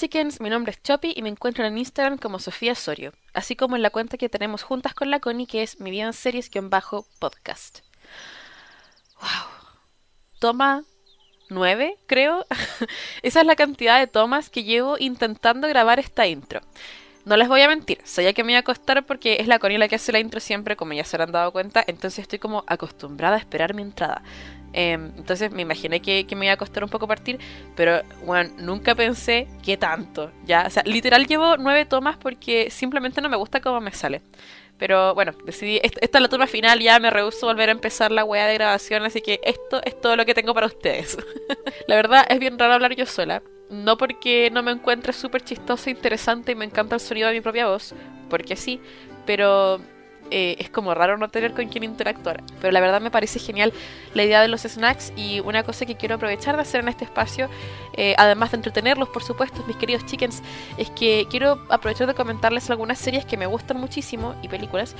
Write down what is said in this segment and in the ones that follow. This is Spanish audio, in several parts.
Chickens, mi nombre es Choppy y me encuentro en Instagram como Sofía Sorio, así como en la cuenta que tenemos juntas con la Connie que es mi vida en series-podcast. Wow. Toma 9, creo. Esa es la cantidad de tomas que llevo intentando grabar esta intro. No les voy a mentir, sabía que me iba a costar porque es la Connie la que hace la intro siempre, como ya se habrán dado cuenta, entonces estoy como acostumbrada a esperar mi entrada. Em, entonces me imaginé que, me iba a costar un poco partir, pero bueno, nunca pensé que tanto. Ya, o sea, literal llevo nueve tomas porque simplemente no me gusta cómo me sale. Pero bueno, decidí, esta es la toma final, ya me rehuso volver a empezar la weá de grabación, así que esto es todo lo que tengo para ustedes. la verdad es bien raro hablar yo sola. No porque no me encuentre súper chistosa, interesante y me encanta el sonido de mi propia voz, porque sí, pero eh, es como raro no tener con quien interactuar. Pero la verdad me parece genial la idea de los snacks y una cosa que quiero aprovechar de hacer en este espacio, eh, además de entretenerlos, por supuesto, mis queridos chickens, es que quiero aprovechar de comentarles algunas series que me gustan muchísimo y películas,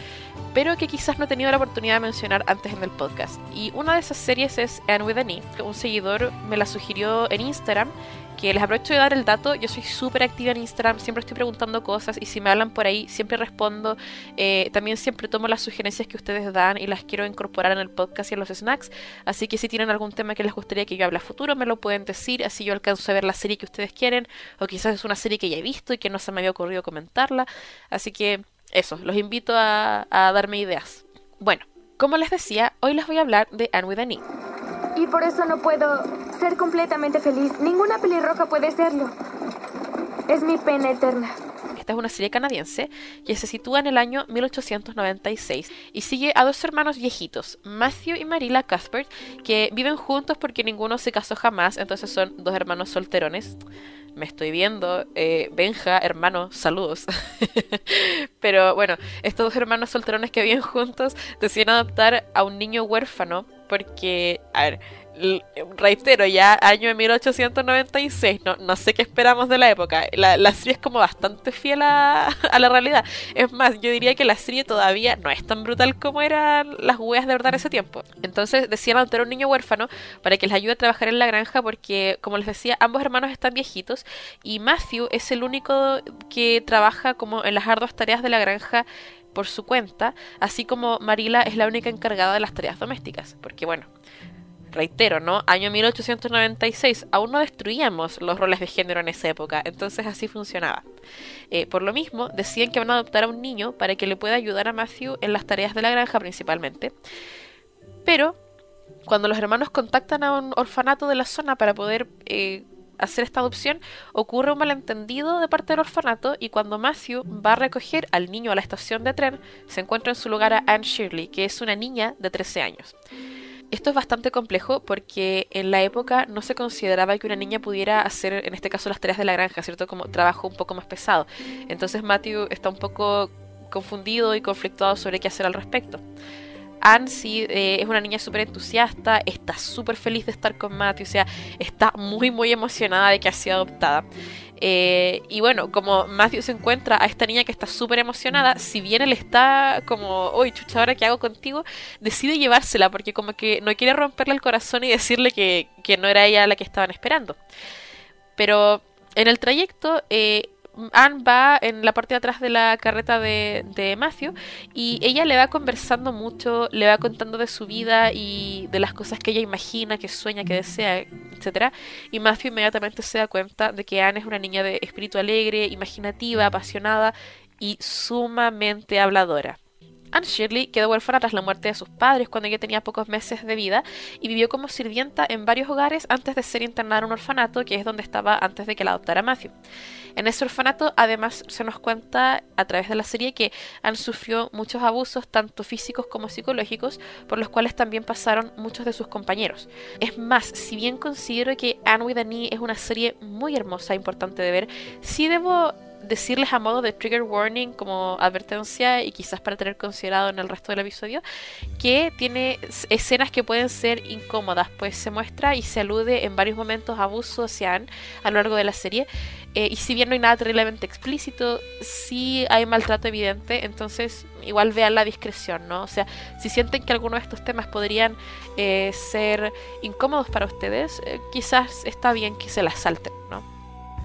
pero que quizás no he tenido la oportunidad de mencionar antes en el podcast. Y una de esas series es Anne with an E. Un seguidor me la sugirió en Instagram que les aprovecho de dar el dato, yo soy súper activa en Instagram, siempre estoy preguntando cosas y si me hablan por ahí siempre respondo, eh, también siempre tomo las sugerencias que ustedes dan y las quiero incorporar en el podcast y en los snacks, así que si tienen algún tema que les gustaría que yo hable a futuro me lo pueden decir, así yo alcanzo a ver la serie que ustedes quieren o quizás es una serie que ya he visto y que no se me había ocurrido comentarla, así que eso, los invito a, darme ideas. Bueno, como les decía, hoy les voy a hablar de Anne with an E. Por eso no puedo ser completamente feliz. Ninguna pelirroja puede serlo. Es mi pena eterna. Esta es una serie canadiense que se sitúa en el año 1896 y sigue a dos hermanos viejitos, Matthew y Marilla Cuthbert, que viven juntos porque ninguno se casó jamás, entonces son dos hermanos solterones. Me estoy viendo, eh, Benja, hermano, saludos. Pero bueno, estos dos hermanos solterones que viven juntos deciden adoptar a un niño huérfano porque, a ver, reitero, ya año de 1896, no, no sé qué esperamos de la época. La, la serie es como bastante fiel a, a, la realidad. Es más, yo diría que la serie todavía no es tan brutal como eran las weas de verdad en ese tiempo. Entonces decían adoptar un niño huérfano para que les ayude a trabajar en la granja porque, como les decía, ambos hermanos están viejitos y Matthew es el único que trabaja como en las arduas tareas de la granja por su cuenta, así como Marila es la única encargada de las tareas domésticas, porque bueno, reitero, ¿no? Año 1896, aún no destruíamos los roles de género en esa época, entonces así funcionaba. Eh, por lo mismo, decían que van a adoptar a un niño para que le pueda ayudar a Matthew en las tareas de la granja principalmente. Pero, cuando los hermanos contactan a un orfanato de la zona para poder eh, hacer esta adopción, ocurre un malentendido de parte del orfanato y cuando Matthew va a recoger al niño a la estación de tren, se encuentra en su lugar a Anne Shirley, que es una niña de 13 años. Esto es bastante complejo porque en la época no se consideraba que una niña pudiera hacer, en este caso, las tareas de la granja, ¿cierto? Como trabajo un poco más pesado. Entonces Matthew está un poco confundido y conflictuado sobre qué hacer al respecto. Anne sí eh, es una niña súper entusiasta, está súper feliz de estar con Matthew, o sea, está muy muy emocionada de que ha sido adoptada. Eh, y bueno, como Matthew se encuentra a esta niña que está súper emocionada, si bien él está como, uy, chucha, ahora qué hago contigo, decide llevársela porque como que no quiere romperle el corazón y decirle que, que no era ella la que estaban esperando. Pero en el trayecto, eh, Anne va en la parte de atrás de la carreta de, de, Matthew y ella le va conversando mucho, le va contando de su vida y de las cosas que ella imagina, que sueña, que desea, etc. Y Matthew inmediatamente se da cuenta de que Anne es una niña de espíritu alegre, imaginativa, apasionada y sumamente habladora. Anne Shirley quedó huérfana tras la muerte de sus padres cuando ella tenía pocos meses de vida y vivió como sirvienta en varios hogares antes de ser internada en un orfanato, que es donde estaba antes de que la adoptara Matthew. En ese orfanato, además, se nos cuenta a través de la serie que Anne sufrió muchos abusos, tanto físicos como psicológicos, por los cuales también pasaron muchos de sus compañeros. Es más, si bien considero que Anne with an e es una serie muy hermosa e importante de ver, sí debo decirles a modo de trigger warning como advertencia y quizás para tener considerado en el resto del episodio que tiene escenas que pueden ser incómodas pues se muestra y se alude en varios momentos a abuso hacia Anne a lo largo de la serie eh, y si bien no hay nada terriblemente explícito sí hay maltrato evidente entonces igual vean la discreción no o sea si sienten que alguno de estos temas podrían eh, ser incómodos para ustedes eh, quizás está bien que se las salten no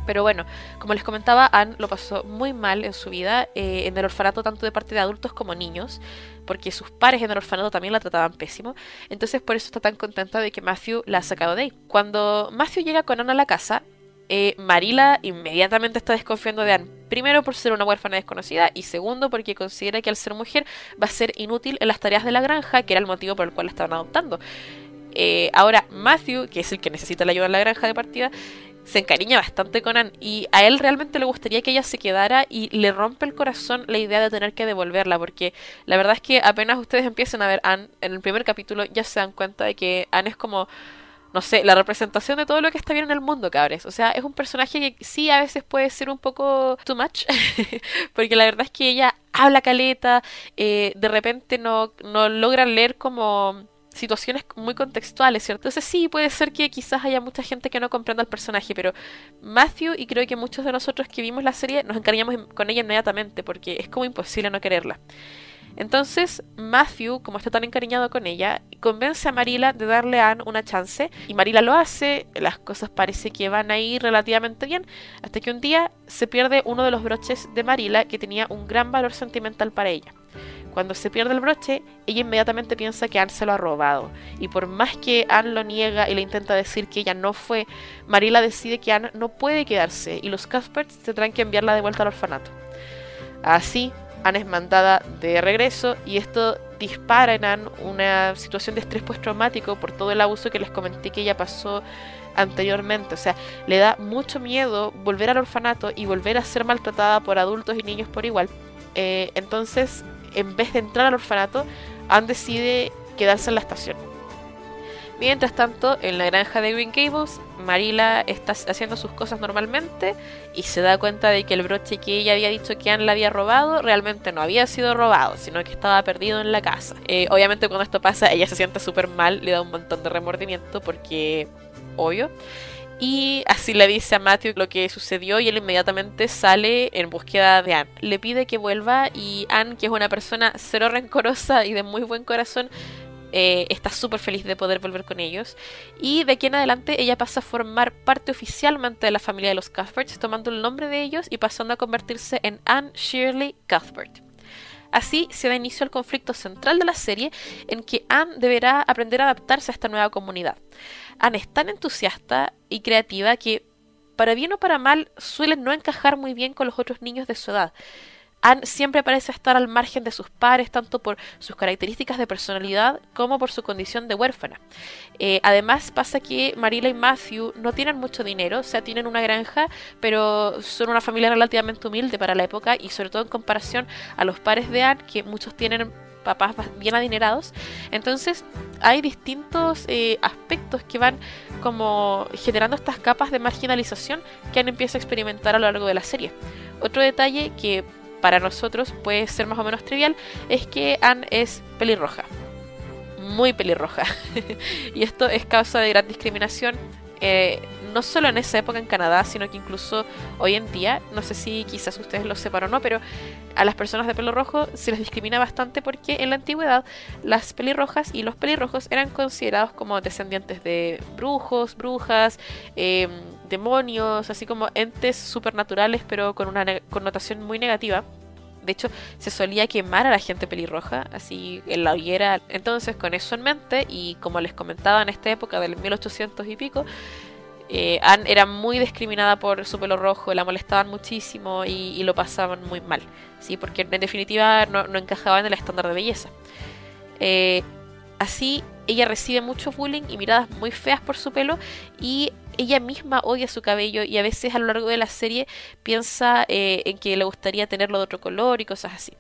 Pero bueno, como les comentaba, Anne lo pasó muy mal en su vida, eh, en el orfanato tanto de parte de adultos como niños, porque sus pares en el orfanato también la trataban pésimo. Entonces por eso está tan contenta de que Matthew la ha sacado de ahí. Cuando Matthew llega con Anne a la casa, eh, Marila inmediatamente está desconfiando de Anne. Primero por ser una huérfana desconocida y segundo porque considera que al ser mujer va a ser inútil en las tareas de la granja, que era el motivo por el cual la estaban adoptando. Eh, ahora Matthew, que es el que necesita la ayuda en la granja de partida, se encariña bastante con Anne y a él realmente le gustaría que ella se quedara y le rompe el corazón la idea de tener que devolverla porque la verdad es que apenas ustedes empiecen a ver Anne en el primer capítulo ya se dan cuenta de que Anne es como no sé, la representación de todo lo que está bien en el mundo, cabres. O sea, es un personaje que sí a veces puede ser un poco too much, porque la verdad es que ella habla caleta, eh, de repente no, no logra leer como situaciones muy contextuales, ¿cierto? Entonces sí, puede ser que quizás haya mucha gente que no comprenda al personaje, pero Matthew y creo que muchos de nosotros que vimos la serie nos encariñamos con ella inmediatamente, porque es como imposible no quererla. Entonces, Matthew, como está tan encariñado con ella, convence a Marila de darle a Anne una chance, y Marila lo hace, las cosas parece que van a ir relativamente bien, hasta que un día se pierde uno de los broches de Marila que tenía un gran valor sentimental para ella. Cuando se pierde el broche, ella inmediatamente piensa que Anne se lo ha robado. Y por más que Anne lo niega y le intenta decir que ella no fue, Marila decide que Anne no puede quedarse y los Cuthberts tendrán que enviarla de vuelta al orfanato. Así, Anne es mandada de regreso y esto dispara en Anne una situación de estrés postraumático por todo el abuso que les comenté que ella pasó anteriormente. O sea, le da mucho miedo volver al orfanato y volver a ser maltratada por adultos y niños por igual. Eh, entonces, en vez de entrar al orfanato, Anne decide quedarse en la estación. Mientras tanto, en la granja de Green Gables, Marila está haciendo sus cosas normalmente y se da cuenta de que el broche que ella había dicho que Anne la había robado realmente no había sido robado, sino que estaba perdido en la casa. Eh, obviamente cuando esto pasa ella se siente súper mal, le da un montón de remordimiento porque, obvio. Y así le dice a Matthew lo que sucedió y él inmediatamente sale en búsqueda de Anne. Le pide que vuelva y Anne, que es una persona cero rencorosa y de muy buen corazón, eh, está súper feliz de poder volver con ellos. Y de aquí en adelante ella pasa a formar parte oficialmente de la familia de los Cuthberts, tomando el nombre de ellos y pasando a convertirse en Anne Shirley Cuthbert. Así se da inicio al conflicto central de la serie en que Anne deberá aprender a adaptarse a esta nueva comunidad. Anne es tan entusiasta y creativa que, para bien o para mal, suele no encajar muy bien con los otros niños de su edad. Anne siempre parece estar al margen de sus pares, tanto por sus características de personalidad como por su condición de huérfana. Eh, además, pasa que Marila y Matthew no tienen mucho dinero, o sea, tienen una granja, pero son una familia relativamente humilde para la época y sobre todo en comparación a los pares de Anne, que muchos tienen papás bien adinerados. Entonces hay distintos eh, aspectos que van como generando estas capas de marginalización que Anne empieza a experimentar a lo largo de la serie. Otro detalle que para nosotros puede ser más o menos trivial, es que Anne es pelirroja. Muy pelirroja. y esto es causa de gran discriminación. Eh, no solo en esa época en Canadá, sino que incluso hoy en día, no sé si quizás ustedes lo sepan o no, pero a las personas de pelo rojo se les discrimina bastante porque en la antigüedad las pelirrojas y los pelirrojos eran considerados como descendientes de brujos, brujas, eh, demonios, así como entes supernaturales, pero con una connotación muy negativa. De hecho, se solía quemar a la gente pelirroja, así en la hoguera. Entonces, con eso en mente, y como les comentaba en esta época del 1800 y pico, eh, Anne era muy discriminada por su pelo rojo, la molestaban muchísimo y, lo pasaban muy mal, ¿sí? porque en definitiva no, no en el estándar de belleza. Eh, así, ella recibe mucho bullying y miradas muy feas por su pelo y ella misma odia su cabello y a veces a lo largo de la serie piensa eh, en que le gustaría tenerlo de otro color y cosas así.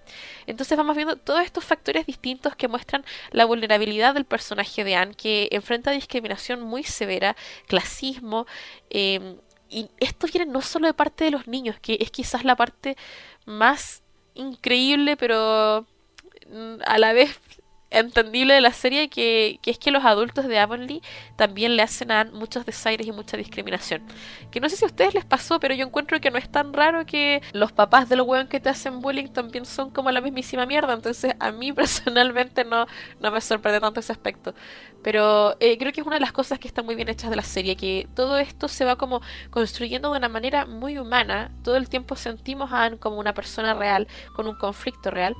Entonces vamos viendo todos estos factores distintos que muestran la vulnerabilidad del personaje de Anne, que enfrenta discriminación muy severa, clasismo, em, y esto viene no solo de parte de los niños, que es quizás la parte más increíble, pero mm, a la vez entendible de la serie que, que, es que los adultos de Avonlea también le hacen a muchos desaires y mucha discriminación. Que no sé si a ustedes les pasó, pero yo encuentro que no es tan raro que los papás de los huevos que te hacen bullying también son como la mismísima mierda. Entonces a mí personalmente no, no me sorprende tanto ese aspecto. Pero eh, creo que es una de las cosas que están muy bien hechas de la serie, que todo esto se va como construyendo de una manera muy humana. Todo el tiempo sentimos a Anne como una persona real, con un conflicto real,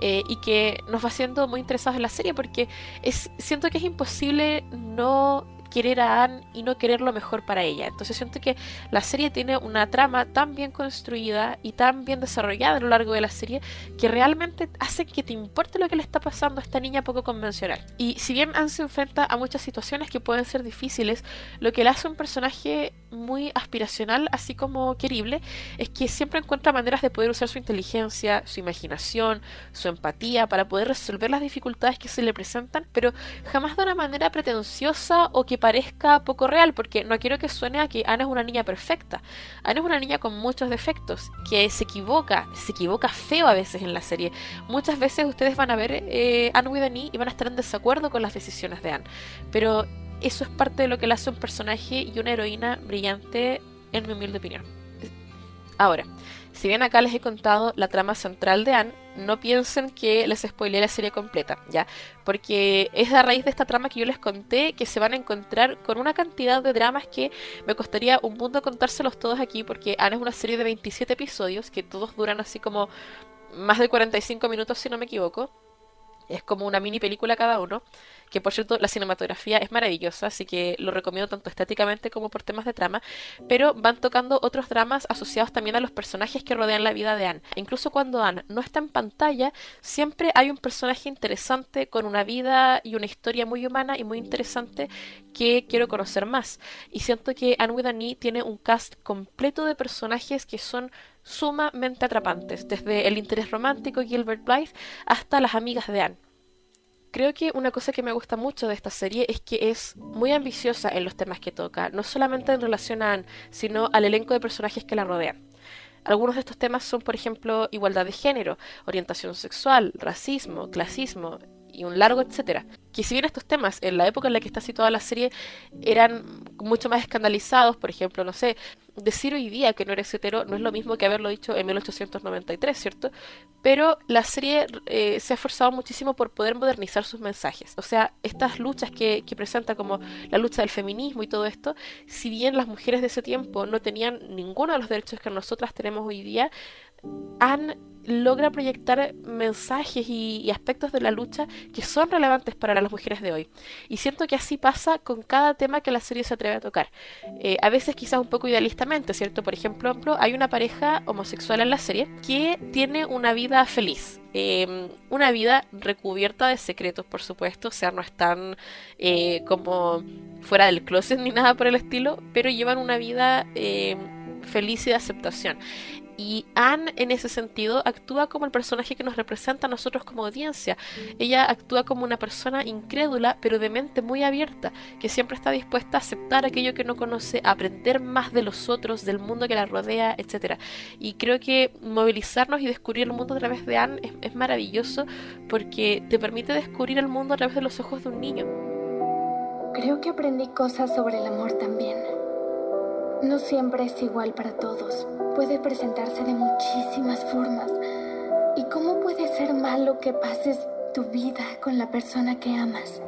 eh, y que nos va haciendo muy interesados en la serie porque es, siento que es imposible no querer a Anne y no querer lo mejor para ella. Entonces siento que la serie tiene una trama tan bien construida y tan bien desarrollada a lo largo de la serie que realmente hace que te importe lo que le está pasando a esta niña poco convencional. Y si bien Anne se enfrenta a muchas situaciones que pueden ser difíciles, lo que le hace un personaje muy aspiracional, así como querible, es que siempre encuentra maneras de poder usar su inteligencia, su imaginación, su empatía para poder resolver las dificultades que se le presentan, pero jamás de una manera pretenciosa o que parezca poco real, porque no quiero que suene a que Ana es una niña perfecta. Ana es una niña con muchos defectos, que se equivoca, se equivoca feo a veces en la serie. Muchas veces ustedes van a ver eh, Anne with an e y van a estar en desacuerdo con las decisiones de Anne, pero eso es parte de lo que le hace un personaje y una heroína brillante, en mi humilde opinión. Ahora, si bien acá les he contado la trama central de Anne, no piensen que les spoilé la serie completa, ¿ya? Porque es a raíz de esta trama que yo les conté que se van a encontrar con una cantidad de dramas que me costaría un mundo contárselos todos aquí, porque Anne es una serie de 27 episodios que todos duran así como más de 45 minutos si no me equivoco. Es como una mini película cada uno que por cierto la cinematografía es maravillosa, así que lo recomiendo tanto estéticamente como por temas de trama, pero van tocando otros dramas asociados también a los personajes que rodean la vida de Anne. incluso cuando Anne no está en pantalla, siempre hay un personaje interesante con una vida y una historia muy humana y muy interesante que quiero conocer más. Y siento que Anne with e tiene un cast completo de personajes que son sumamente atrapantes, desde el interés romántico Gilbert Blythe hasta las amigas de Anne. Creo que una cosa que me gusta mucho de esta serie es que es muy ambiciosa en los temas que toca, no solamente en relación a Anne, sino al elenco de personajes que la rodean. Algunos de estos temas son, por ejemplo, igualdad de género, orientación sexual, racismo, clasismo, y un largo etcétera. Que si bien estos temas en la época en la que está situada la serie eran mucho más escandalizados, por ejemplo, no sé, decir hoy día que no eres hetero no es lo mismo que haberlo dicho en 1893, ¿cierto? Pero la serie eh, se ha esforzado muchísimo por poder modernizar sus mensajes. O sea, estas luchas que, que presenta como la lucha del feminismo y todo esto, si bien las mujeres de ese tiempo no tenían ninguno de los derechos que nosotras tenemos hoy día, han logra proyectar mensajes y, aspectos de la lucha que son relevantes para las mujeres de hoy. Y siento que así pasa con cada tema que la serie se atreve a tocar. Eh, a veces quizás un poco idealistamente, ¿cierto? Por ejemplo, hay una pareja homosexual en la serie que tiene una vida feliz. Em, una vida recubierta de secretos, por supuesto, o sea, no están eh, como fuera del closet ni nada por el estilo, pero llevan una vida em, feliz y de aceptación. Y Anne, en ese sentido, actúa como el personaje que nos representa a nosotros como audiencia. Ella actúa como una persona incrédula, pero de mente muy abierta, que siempre está dispuesta a aceptar aquello que no conoce, a aprender más de los otros, del mundo que la rodea, etc. Y creo que movilizarnos y descubrir el mundo a través de Anne es, es maravilloso porque te permite descubrir el mundo a través de los ojos de un niño. Creo que aprendí cosas sobre el amor también. No siempre es igual para todos puede presentarse de muchísimas formas. ¿Y cómo puede ser malo que pases tu vida con la persona que amas?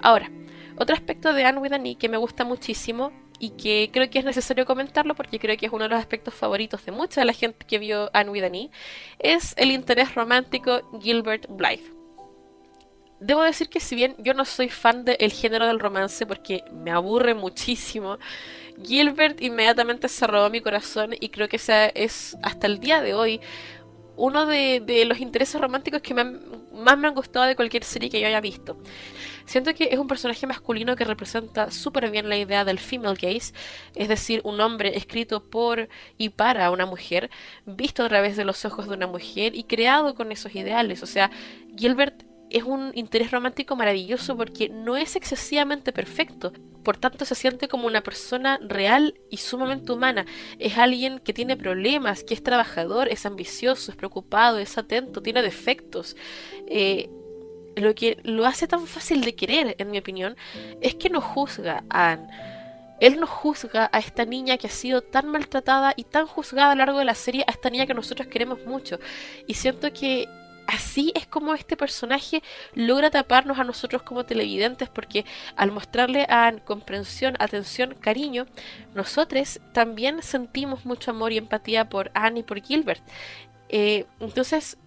Ahora, otro aspecto de Anne with an e que me gusta muchísimo y que creo que es necesario comentarlo porque creo que es uno de los aspectos favoritos de mucha de la gente que vio Anne with an e, es el interés romántico Gilbert Blythe. Debo decir que si bien yo no soy fan del género del romance porque me aburre muchísimo, Gilbert inmediatamente se robó mi corazón y creo que ese es hasta el día de hoy uno de, los intereses románticos que más me han gustado de cualquier serie que yo haya visto. Siento que es un personaje masculino que representa súper bien la idea del female gaze, es decir, un hombre escrito por y para una mujer, visto a través de los ojos de una mujer y creado con esos ideales. O sea, Gilbert es un interés romántico maravilloso porque no es excesivamente perfecto, por tanto se siente como una persona real y sumamente humana. Es alguien que tiene problemas, que es trabajador, es ambicioso, es preocupado, es atento, tiene defectos. Eh, lo que lo hace tan fácil de querer, en mi opinión, es que no juzga a Anne. Él no juzga a esta niña que ha sido tan maltratada y tan juzgada a lo largo de la serie, a esta niña que nosotros queremos mucho. Y siento que así es como este personaje logra taparnos a nosotros como televidentes porque al mostrarle a comprensión, atención, cariño, nosotros también sentimos mucho amor y empatía por Anne y por Gilbert. Eh, entonces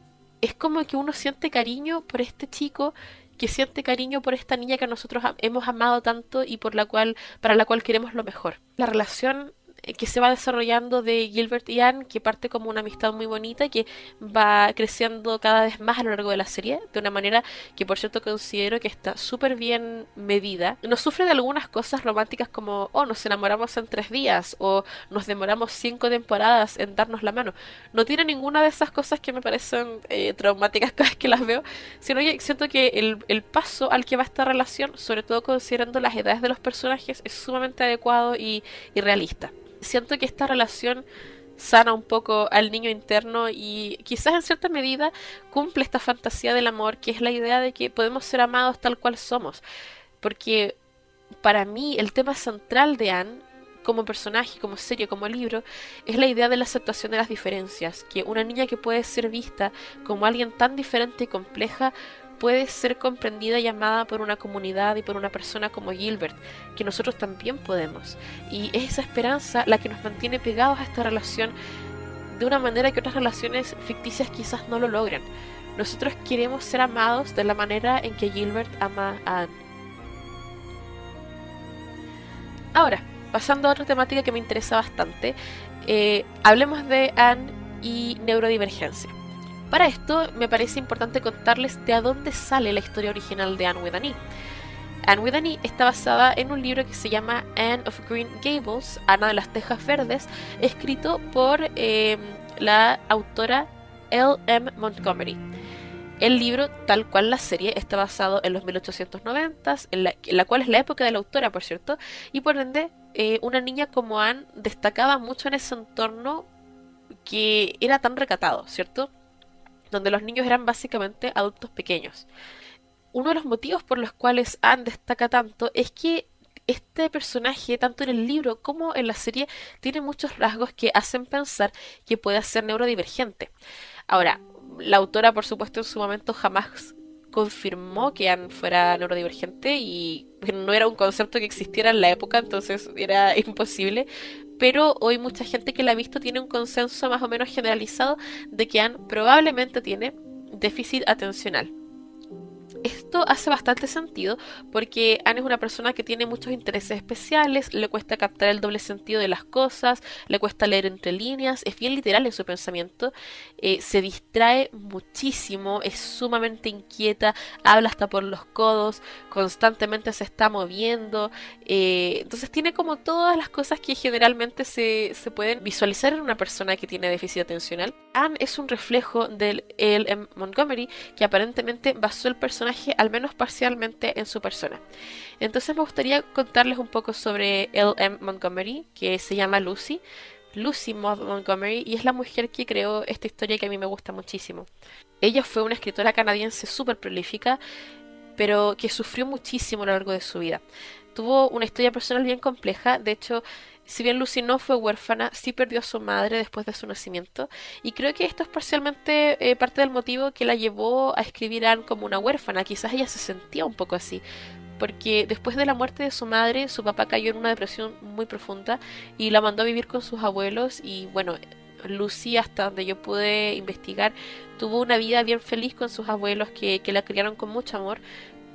es como que uno siente cariño por este chico que siente cariño por esta niña que nosotros hemos amado tanto y por la cual para la cual queremos lo mejor. La relación que se va desarrollando de Gilbert y Anne, que parte como una amistad muy bonita que va creciendo cada vez más a lo largo de la serie, de una manera que por cierto considero que está súper bien medida. Nos sufre de algunas cosas románticas como, oh, nos enamoramos en tres días o nos demoramos cinco temporadas en darnos la mano. No tiene ninguna de esas cosas que me parecen eh, traumáticas cada vez que las veo, sino que siento que el, el paso al que va esta relación, sobre todo considerando las edades de los personajes, es sumamente adecuado y, y realista siento que esta relación sana un poco al niño interno y quizás en cierta medida cumple esta fantasía del amor, que es la idea de que podemos ser amados tal cual somos. Porque para mí el tema central de Anne, como personaje, como serie, como libro, es la idea de la aceptación de las diferencias, que una niña que puede ser vista como alguien tan diferente y compleja puede ser comprendida y amada por una comunidad y por una persona como Gilbert, que nosotros también podemos. Y es esa esperanza la que nos mantiene pegados a esta relación de una manera que otras relaciones ficticias quizás no lo logran. Nosotros queremos ser amados de la manera en que Gilbert ama a Anne. Ahora, pasando a otra temática que me interesa bastante, eh, hablemos de Anne y neurodivergencia. Para esto me parece importante contarles de a dónde sale la historia original de Anne with an E. Anne with an e está basada en un libro que se llama Anne of Green Gables, Ana de las Tejas Verdes, escrito por eh, la autora L. M. Montgomery. El libro, tal cual la serie, está basado en los 1890s, en la, cual es la época de la autora, por cierto, y por ende, eh, una niña como Anne destacaba mucho en ese entorno que era tan recatado, ¿cierto? Donde los niños eran básicamente adultos pequeños. Uno de los motivos por los cuales Anne destaca tanto es que este personaje, tanto en el libro como en la serie, tiene muchos rasgos que hacen pensar que puede ser neurodivergente. Ahora, la autora, por supuesto, en su momento jamás confirmó que Anne fuera neurodivergente y no era un concepto que existiera en la época, entonces era imposible, pero hoy mucha gente que la ha visto tiene un consenso más o menos generalizado de que Anne probablemente tiene déficit atencional. Esto hace bastante sentido porque Anne es una persona que tiene muchos intereses especiales, le cuesta captar el doble sentido de las cosas, le cuesta leer entre líneas, es bien literal en su pensamiento, eh, se distrae muchísimo, es sumamente inquieta, habla hasta por los codos, constantemente se está moviendo, eh, entonces tiene como todas las cosas que generalmente se, se pueden visualizar en una persona que tiene déficit atencional. Anne es un reflejo del L.M. Montgomery que aparentemente basó el personaje al menos parcialmente en su persona. Entonces me gustaría contarles un poco sobre L.M. Montgomery, que se llama Lucy. Lucy Maud Montgomery y es la mujer que creó esta historia que a mí me gusta muchísimo. Ella fue una escritora canadiense súper prolífica, pero que sufrió muchísimo a lo largo de su vida. Tuvo una historia personal bien compleja, de hecho si bien Lucy no fue huérfana, sí perdió a su madre después de su nacimiento, y creo que esto es parcialmente eh, parte del motivo que la llevó a escribir Anne como una huérfana. Quizás ella se sentía un poco así, porque después de la muerte de su madre, su papá cayó en una depresión muy profunda y la mandó a vivir con sus abuelos, y bueno, Lucy, hasta donde yo pude investigar, tuvo una vida bien feliz con sus abuelos que, que la criaron con mucho amor,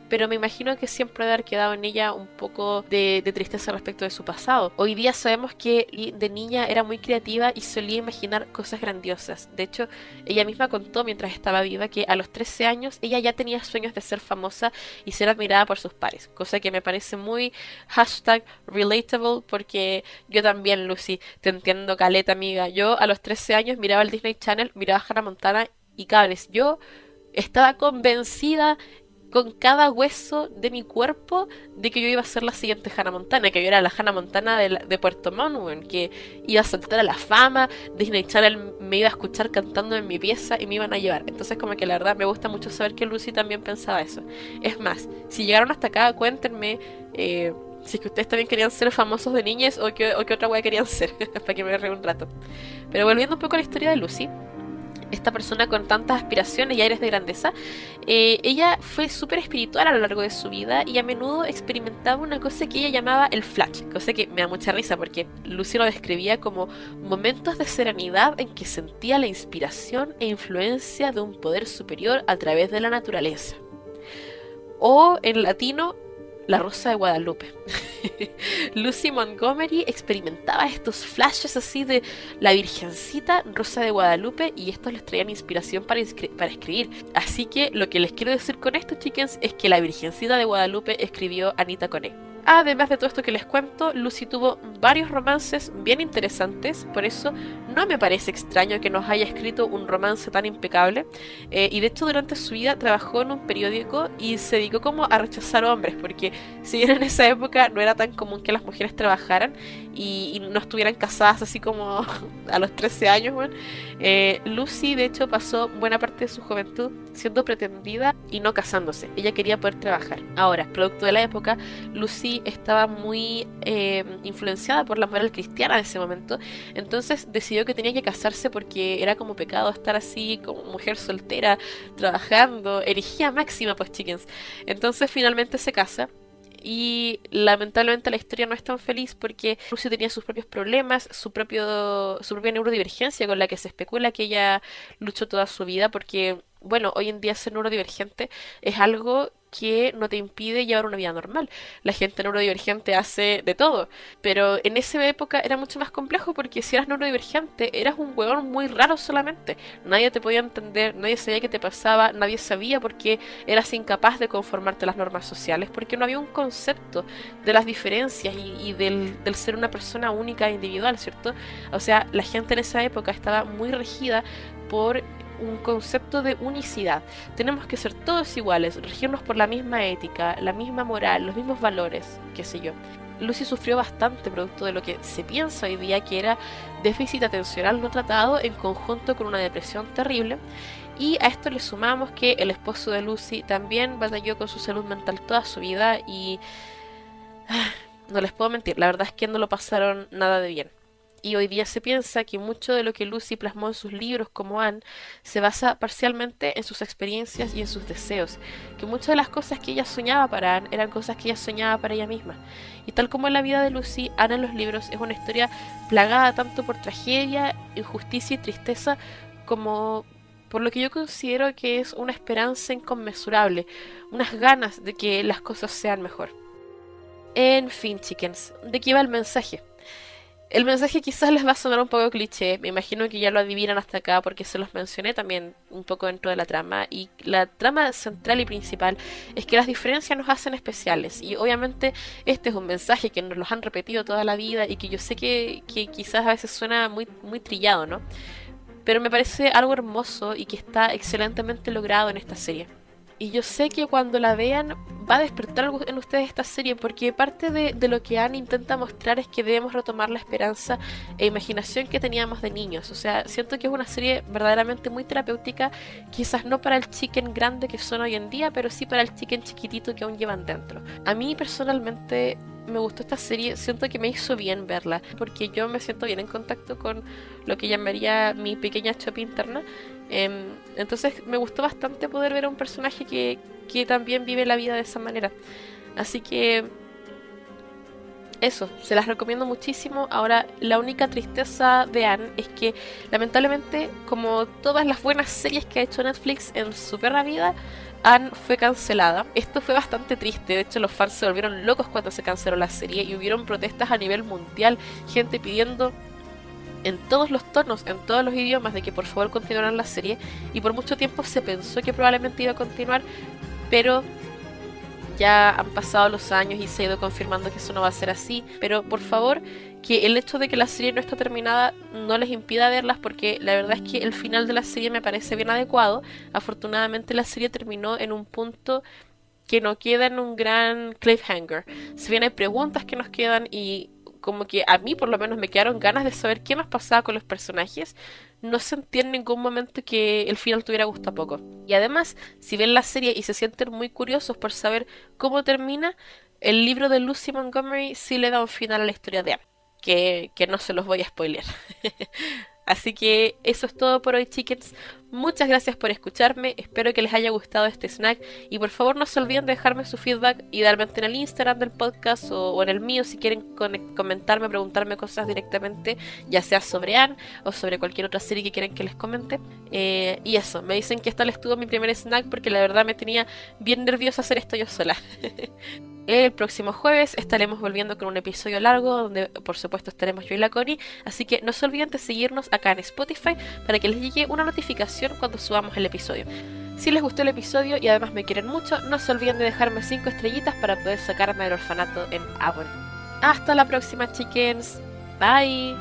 pero me imagino que siempre debe haber quedado en ella un poco de, tristeza respecto de su pasado. Hoy día sabemos que de niña era muy creativa y solía imaginar cosas grandiosas. De hecho, ella misma contó mientras estaba viva que a los 13 años ella ya tenía sueños de ser famosa y ser admirada por sus pares, cosa que me parece muy hashtag relatable porque yo también, Lucy, te entiendo caleta, amiga. Yo a los 13 años miraba el Disney Channel, miraba a Hannah Montana y cables, yo estaba convencida con cada hueso de mi cuerpo de que yo iba a ser la siguiente Hannah Montana, que yo era la Hannah Montana de, Puerto Montt, que iba a saltar a la fama, Disney Channel me iba a escuchar cantando en mi pieza y me iban a llevar. Entonces como que la verdad me gusta mucho saber que Lucy también pensaba eso. Es más, si llegaron hasta acá, cuéntenme eh, si es que ustedes también querían ser famosos de niñas o qué, otra wea querían ser, para que me ría un rato. Pero volviendo un poco a la historia de Lucy, esta persona con tantas aspiraciones y aires de grandeza, eh, ella fue súper espiritual a lo largo de su vida y a menudo experimentaba una cosa que ella llamaba el flash, cosa que me da mucha risa porque Lucy lo describía como momentos de serenidad en que sentía la inspiración e influencia de un poder superior a través de la naturaleza. O en latino, la Rosa de Guadalupe. Lucy Montgomery experimentaba estos flashes así de la Virgencita Rosa de Guadalupe y estos les traían inspiración para, escribir. Así que lo que les quiero decir con esto, chickens, es que la Virgencita de Guadalupe escribió Anita Cone. Además de todo esto que les cuento, Lucy tuvo varios romances bien interesantes, por eso no me parece extraño que nos haya escrito un romance tan impecable. Eh, y de hecho durante su vida trabajó en un periódico y se dedicó como a rechazar hombres, porque si bien en esa época no era tan común que las mujeres trabajaran y, no estuvieran casadas así como a los 13 años, eh, Lucy de hecho pasó buena parte de su juventud siendo pretendida y no casándose. Ella quería poder trabajar. Ahora, producto de la época, Lucy estaba muy eh, influenciada por la moral cristiana de ese momento, entonces decidió que tenía que casarse porque era como pecado estar así como mujer soltera, trabajando, herejía máxima pues chickens. Entonces finalmente se casa y lamentablemente la historia no es tan feliz porque Lucy tenía sus propios problemas, su propio su propia neurodivergencia con la que se especula que ella luchó toda su vida porque bueno, hoy en día ser neurodivergente es algo que no te impide llevar una vida normal. La gente neurodivergente hace de todo, pero en esa época era mucho más complejo porque si eras neurodivergente eras un huevón muy raro solamente. Nadie te podía entender, nadie sabía qué te pasaba, nadie sabía por qué eras incapaz de conformarte a las normas sociales, porque no había un concepto de las diferencias y, del, del ser una persona única e individual, ¿cierto? O sea, la gente en esa época estaba muy regida por un concepto de unicidad. Tenemos que ser todos iguales, regirnos por la misma ética, la misma moral, los mismos valores, qué sé yo. Lucy sufrió bastante producto de lo que se piensa hoy día que era déficit atencional no tratado en conjunto con una depresión terrible. Y a esto le sumamos que el esposo de Lucy también batalló con su salud mental toda su vida y... No les puedo mentir, la verdad es que no lo pasaron nada de bien. Y hoy día se piensa que mucho de lo que Lucy plasmó en sus libros como Anne se basa parcialmente en sus experiencias y en sus deseos, que muchas de las cosas que ella soñaba para Anne eran cosas que ella soñaba para ella misma. Y tal como en la vida de Lucy, Anne en los libros es una historia plagada tanto por tragedia, injusticia y tristeza como por lo que yo considero que es una esperanza inconmensurable, unas ganas de que las cosas sean mejor. En fin, chickens, ¿de qué va el mensaje? El mensaje quizás les va a sonar un poco cliché, me imagino que ya lo adivinan hasta acá porque se los mencioné también un poco dentro de la trama y la trama central y principal es que las diferencias nos hacen especiales y obviamente este es un mensaje que nos lo han repetido toda la vida y que yo sé que, que quizás a veces suena muy, muy trillado, ¿no? Pero me parece algo hermoso y que está excelentemente logrado en esta serie. Y yo sé que cuando la vean va a despertar en ustedes esta serie, porque parte de, lo que Anne intenta mostrar es que debemos retomar la esperanza e imaginación que teníamos de niños. O sea, siento que es una serie verdaderamente muy terapéutica, quizás no para el chicken grande que son hoy en día, pero sí para el chicken chiquitito que aún llevan dentro. A mí personalmente me gustó esta serie, siento que me hizo bien verla, porque yo me siento bien en contacto con lo que llamaría mi pequeña shop interna. Em, entonces me gustó bastante poder ver a un personaje que, que también vive la vida de esa manera. Así que eso, se las recomiendo muchísimo. Ahora, la única tristeza de Anne es que, lamentablemente, como todas las buenas series que ha hecho Netflix en su perra vida, Anne fue cancelada. Esto fue bastante triste, de hecho los fans se volvieron locos cuando se canceló la serie y hubieron protestas a nivel mundial, gente pidiendo en todos los tonos, en todos los idiomas, de que por favor continuaran la serie. Y por mucho tiempo se pensó que probablemente iba a continuar, pero ya han pasado los años y se ha ido confirmando que eso no va a ser así. Pero por favor, que el hecho de que la serie no está terminada no les impida verlas porque la verdad es que el final de la serie me parece bien adecuado. Afortunadamente la serie terminó en un punto que no queda en un gran cliffhanger. Si bien hay preguntas que nos quedan y como que a mí por lo menos me quedaron ganas de saber qué más pasaba con los personajes, no sentí en ningún momento que el final tuviera gusto a poco. Y además, si ven la serie y se sienten muy curiosos por saber cómo termina, el libro de Lucy Montgomery sí le da un final a la historia de Anne, que, que no se los voy a spoilear. Así que eso es todo por hoy, chickens. Muchas gracias por escucharme, espero que les haya gustado este snack y por favor no se olviden de dejarme su feedback idealmente en el Instagram del podcast o, en el mío si quieren comentarme, preguntarme cosas directamente, ya sea sobre Anne o sobre cualquier otra serie que quieran que les comente. Eh, y eso, me dicen que esta les tuvo mi primer snack porque la verdad me tenía bien nerviosa hacer esto yo sola. El próximo jueves estaremos volviendo con un episodio largo donde por supuesto estaremos yo y la Connie, así que no se olviden de seguirnos acá en Spotify para que les llegue una notificación cuando subamos el episodio. Si les gustó el episodio y además me quieren mucho, no se olviden de dejarme 5 estrellitas para poder sacarme del orfanato en Avon. Hasta la próxima, chickens. Bye.